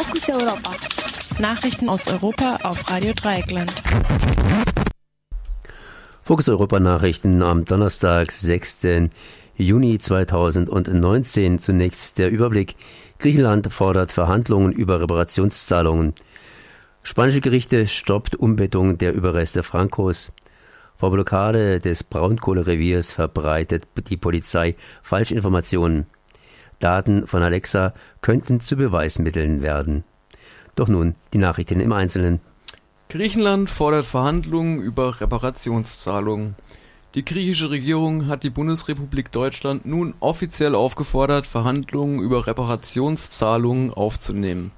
Fokus Europa. Nachrichten aus Europa auf Radio Dreieckland. Fokus Europa Nachrichten am Donnerstag, 6. Juni 2019. Zunächst der Überblick. Griechenland fordert Verhandlungen über Reparationszahlungen. Spanische Gerichte stoppt Umbettung der Überreste Francos. Vor Blockade des Braunkohlereviers verbreitet die Polizei Falschinformationen. Daten von Alexa könnten zu Beweismitteln werden. Doch nun die Nachrichten im Einzelnen. Griechenland fordert Verhandlungen über Reparationszahlungen. Die griechische Regierung hat die Bundesrepublik Deutschland nun offiziell aufgefordert, Verhandlungen über Reparationszahlungen aufzunehmen.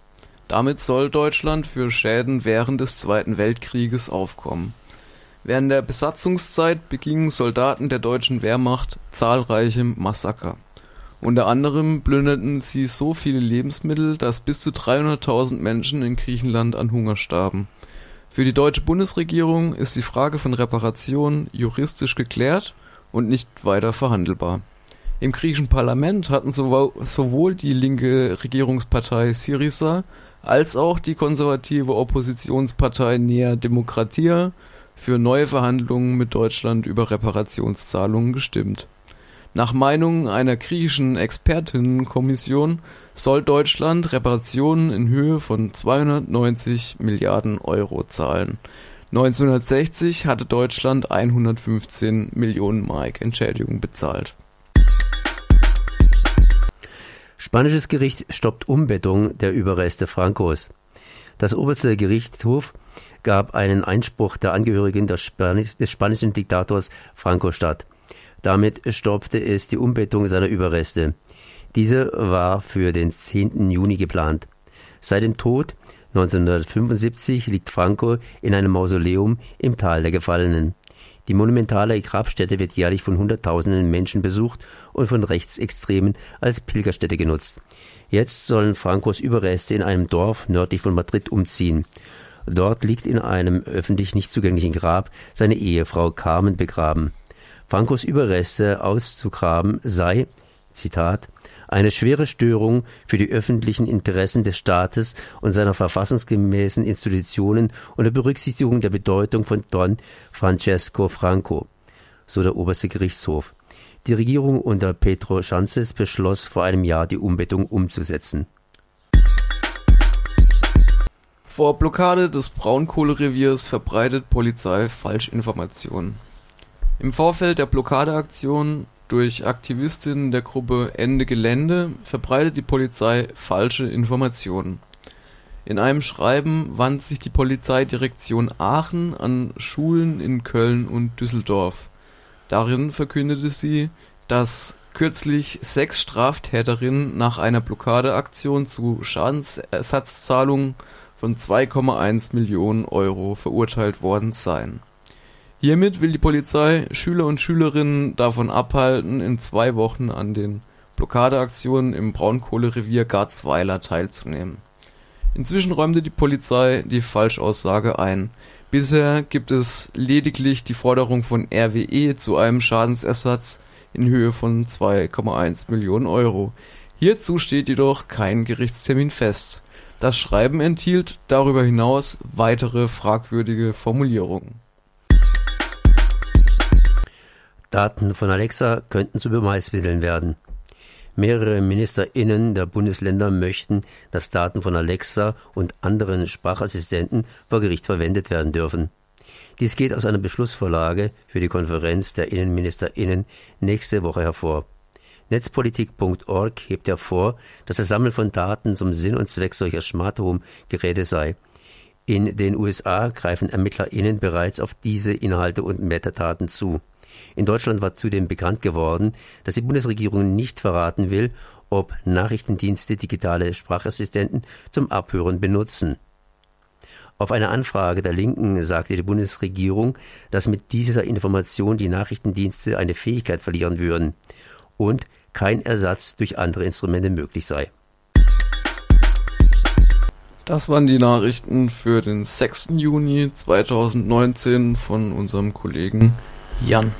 Damit soll Deutschland für Schäden während des Zweiten Weltkrieges aufkommen. Während der Besatzungszeit begingen Soldaten der deutschen Wehrmacht zahlreiche Massaker. Unter anderem plünderten sie so viele Lebensmittel, dass bis zu 300.000 Menschen in Griechenland an Hunger starben. Für die deutsche Bundesregierung ist die Frage von Reparation juristisch geklärt und nicht weiter verhandelbar. Im griechischen Parlament hatten sowohl die linke Regierungspartei Syriza als auch die konservative Oppositionspartei Nea Demokratia für neue Verhandlungen mit Deutschland über Reparationszahlungen gestimmt nach Meinung einer griechischen Expertinnenkommission soll Deutschland Reparationen in Höhe von 290 Milliarden Euro zahlen. 1960 hatte Deutschland 115 Millionen Mark Entschädigung bezahlt. Spanisches Gericht stoppt Umbettung der Überreste Francos. Das oberste Gerichtshof gab einen Einspruch der Angehörigen des spanischen Diktators Franco statt. Damit stoppte es die Umbettung seiner Überreste. Diese war für den 10. Juni geplant. Seit dem Tod 1975 liegt Franco in einem Mausoleum im Tal der Gefallenen. Die monumentale Grabstätte wird jährlich von Hunderttausenden Menschen besucht und von Rechtsextremen als Pilgerstätte genutzt. Jetzt sollen Francos Überreste in einem Dorf nördlich von Madrid umziehen. Dort liegt in einem öffentlich nicht zugänglichen Grab seine Ehefrau Carmen begraben. Francos Überreste auszugraben sei, Zitat, eine schwere Störung für die öffentlichen Interessen des Staates und seiner verfassungsgemäßen Institutionen unter Berücksichtigung der Bedeutung von Don Francesco Franco, so der oberste Gerichtshof. Die Regierung unter Pedro Sanchez beschloss vor einem Jahr die Umbettung umzusetzen. Vor Blockade des Braunkohlereviers verbreitet Polizei Falschinformationen. Im Vorfeld der Blockadeaktion durch Aktivistinnen der Gruppe Ende Gelände verbreitet die Polizei falsche Informationen. In einem Schreiben wandte sich die Polizeidirektion Aachen an Schulen in Köln und Düsseldorf. Darin verkündete sie, dass kürzlich sechs Straftäterinnen nach einer Blockadeaktion zu Schadensersatzzahlungen von 2,1 Millionen Euro verurteilt worden seien Hiermit will die Polizei Schüler und Schülerinnen davon abhalten, in zwei Wochen an den Blockadeaktionen im Braunkohlerevier Garzweiler teilzunehmen. Inzwischen räumte die Polizei die Falschaussage ein. Bisher gibt es lediglich die Forderung von RWE zu einem Schadensersatz in Höhe von 2,1 Millionen Euro. Hierzu steht jedoch kein Gerichtstermin fest. Das Schreiben enthielt darüber hinaus weitere fragwürdige Formulierungen Daten von Alexa könnten zu Beweismitteln werden. Mehrere MinisterInnen der Bundesländer möchten, dass Daten von Alexa und anderen Sprachassistenten vor Gericht verwendet werden dürfen. Dies geht aus einer Beschlussvorlage für die Konferenz der InnenministerInnen nächste Woche hervor. Netzpolitik.org hebt hervor, dass das Sammeln von Daten zum Sinn und Zweck solcher Smart Home Geräte sei. In den USA greifen ErmittlerInnen bereits auf diese Inhalte und Metadaten zu. In Deutschland war zudem bekannt geworden, dass die Bundesregierung nicht verraten will, ob Nachrichtendienste digitale Sprachassistenten zum Abhören benutzen. Auf eine Anfrage der Linken sagte die Bundesregierung, dass mit dieser Information die Nachrichtendienste eine Fähigkeit verlieren würden und kein Ersatz durch andere Instrumente möglich sei. Das waren die Nachrichten für den 6. Juni 2019 von unserem Kollegen Jan.